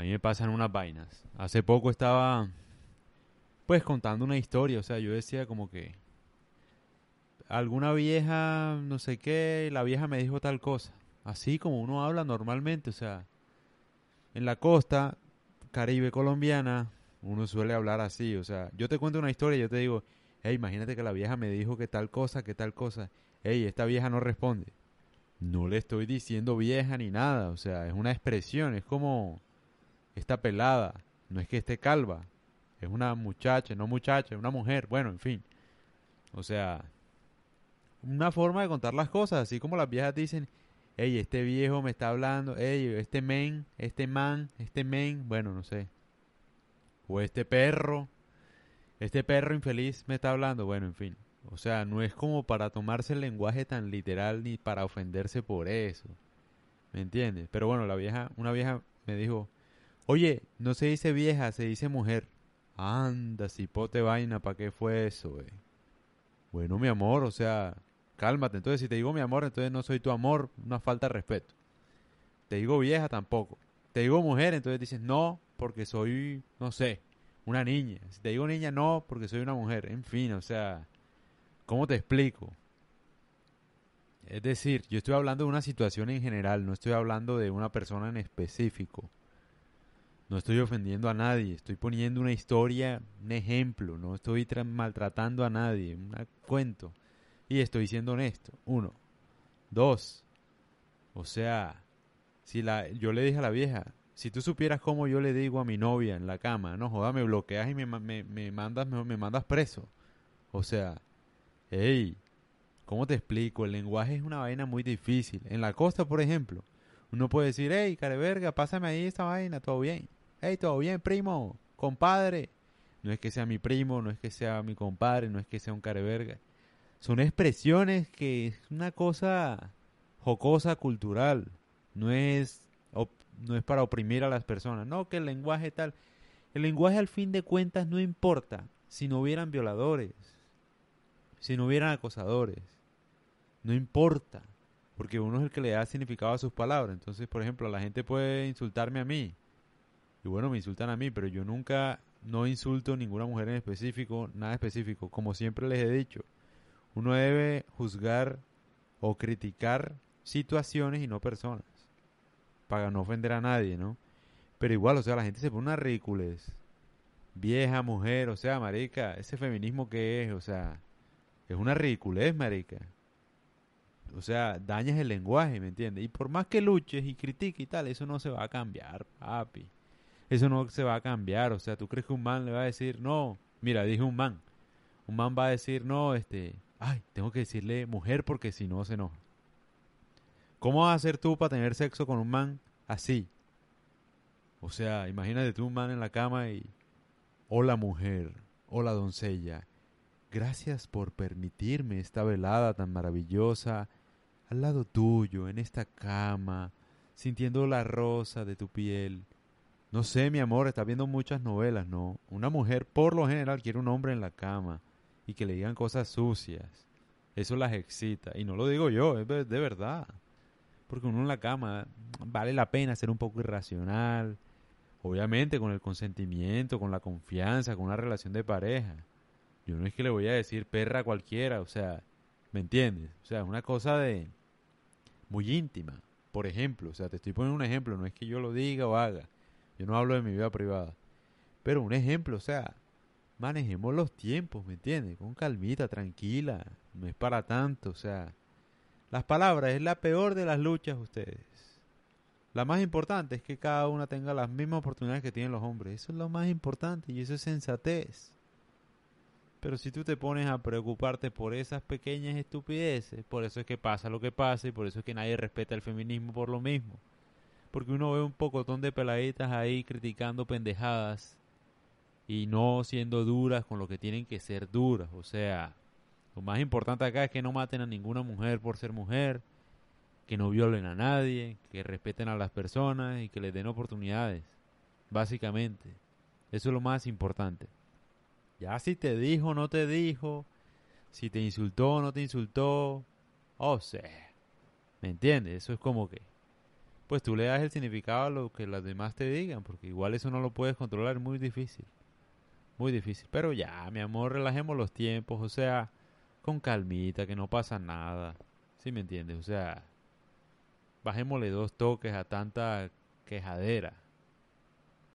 A mí me pasan unas vainas. Hace poco estaba pues contando una historia, o sea, yo decía como que alguna vieja, no sé qué, la vieja me dijo tal cosa. Así como uno habla normalmente, o sea, en la costa caribe colombiana uno suele hablar así, o sea, yo te cuento una historia y yo te digo, hey, imagínate que la vieja me dijo que tal cosa, que tal cosa. Hey, esta vieja no responde. No le estoy diciendo vieja ni nada, o sea, es una expresión, es como esta pelada, no es que esté calva, es una muchacha, no muchacha, es una mujer, bueno, en fin. O sea, una forma de contar las cosas, así como las viejas dicen, hey, este viejo me está hablando, hey, este men, este man, este men, bueno, no sé. O este perro, este perro infeliz me está hablando, bueno, en fin. O sea, no es como para tomarse el lenguaje tan literal ni para ofenderse por eso. ¿Me entiendes? Pero bueno, la vieja, una vieja me dijo, oye, no se dice vieja, se dice mujer. Anda, cipote vaina, ¿para qué fue eso, eh? Bueno, mi amor, o sea, cálmate. Entonces, si te digo mi amor, entonces no soy tu amor, una falta de respeto. Te digo vieja tampoco. Te digo mujer, entonces dices no, porque soy, no sé, una niña. Si te digo niña, no, porque soy una mujer. En fin, o sea, ¿cómo te explico? Es decir, yo estoy hablando de una situación en general, no estoy hablando de una persona en específico. No estoy ofendiendo a nadie, estoy poniendo una historia, un ejemplo, no estoy maltratando a nadie, un cuento. Y estoy siendo honesto. Uno. Dos. O sea, si la, yo le dije a la vieja, si tú supieras cómo yo le digo a mi novia en la cama, no joda, me bloqueas y me, me, mandas, me, mandas preso. O sea, hey, ¿cómo te explico? El lenguaje es una vaina muy difícil. En la costa, por ejemplo, uno puede decir, hey, careverga, pásame ahí esta vaina, todo bien. Hey, todo bien, primo, compadre. No es que sea mi primo, no es que sea mi compadre, no es que sea un careverga. Son expresiones que es una cosa jocosa cultural, no es, no es para oprimir a las personas, no que el lenguaje tal, el lenguaje al fin de cuentas no importa si no hubieran violadores, si no hubieran acosadores, no importa, porque uno es el que le da significado a sus palabras, entonces por ejemplo la gente puede insultarme a mí, y bueno me insultan a mí, pero yo nunca, no insulto a ninguna mujer en específico, nada específico, como siempre les he dicho, uno debe juzgar o criticar situaciones y no personas. Para no ofender a nadie, ¿no? Pero igual, o sea, la gente se pone una ridiculez. Vieja, mujer, o sea, marica, ese feminismo que es, o sea, es una ridiculez, marica. O sea, dañas el lenguaje, ¿me entiendes? Y por más que luches y critiques y tal, eso no se va a cambiar, papi. Eso no se va a cambiar. O sea, ¿tú crees que un man le va a decir, no? Mira, dije un man. Un man va a decir, no, este, ay, tengo que decirle mujer porque si no se enoja. ¿Cómo vas a hacer tú para tener sexo con un man así? O sea, imagínate tú un man en la cama y... Hola mujer, hola doncella, gracias por permitirme esta velada tan maravillosa al lado tuyo, en esta cama, sintiendo la rosa de tu piel. No sé, mi amor, estás viendo muchas novelas, ¿no? Una mujer por lo general quiere un hombre en la cama y que le digan cosas sucias. Eso las excita. Y no lo digo yo, es de verdad. Porque uno en la cama vale la pena ser un poco irracional. Obviamente con el consentimiento, con la confianza, con una relación de pareja. Yo no es que le voy a decir perra a cualquiera, o sea, ¿me entiendes? O sea, es una cosa de muy íntima. Por ejemplo, o sea, te estoy poniendo un ejemplo, no es que yo lo diga o haga. Yo no hablo de mi vida privada. Pero un ejemplo, o sea, manejemos los tiempos, ¿me entiendes? Con calmita, tranquila, no es para tanto, o sea, las palabras es la peor de las luchas ustedes. La más importante es que cada una tenga las mismas oportunidades que tienen los hombres. Eso es lo más importante y eso es sensatez. Pero si tú te pones a preocuparte por esas pequeñas estupideces, por eso es que pasa lo que pasa y por eso es que nadie respeta el feminismo por lo mismo. Porque uno ve un pocotón de peladitas ahí criticando pendejadas y no siendo duras con lo que tienen que ser duras. O sea, lo más importante acá es que no maten a ninguna mujer por ser mujer, que no violen a nadie, que respeten a las personas y que les den oportunidades. Básicamente, eso es lo más importante. Ya si te dijo o no te dijo, si te insultó o no te insultó, o sea, ¿me entiendes? Eso es como que pues tú le das el significado a lo que las demás te digan, porque igual eso no lo puedes controlar, es muy difícil. Muy difícil. Pero ya, mi amor, relajemos los tiempos, o sea, con calmita, que no pasa nada. ¿Sí me entiendes? O sea, bajémosle dos toques a tanta quejadera.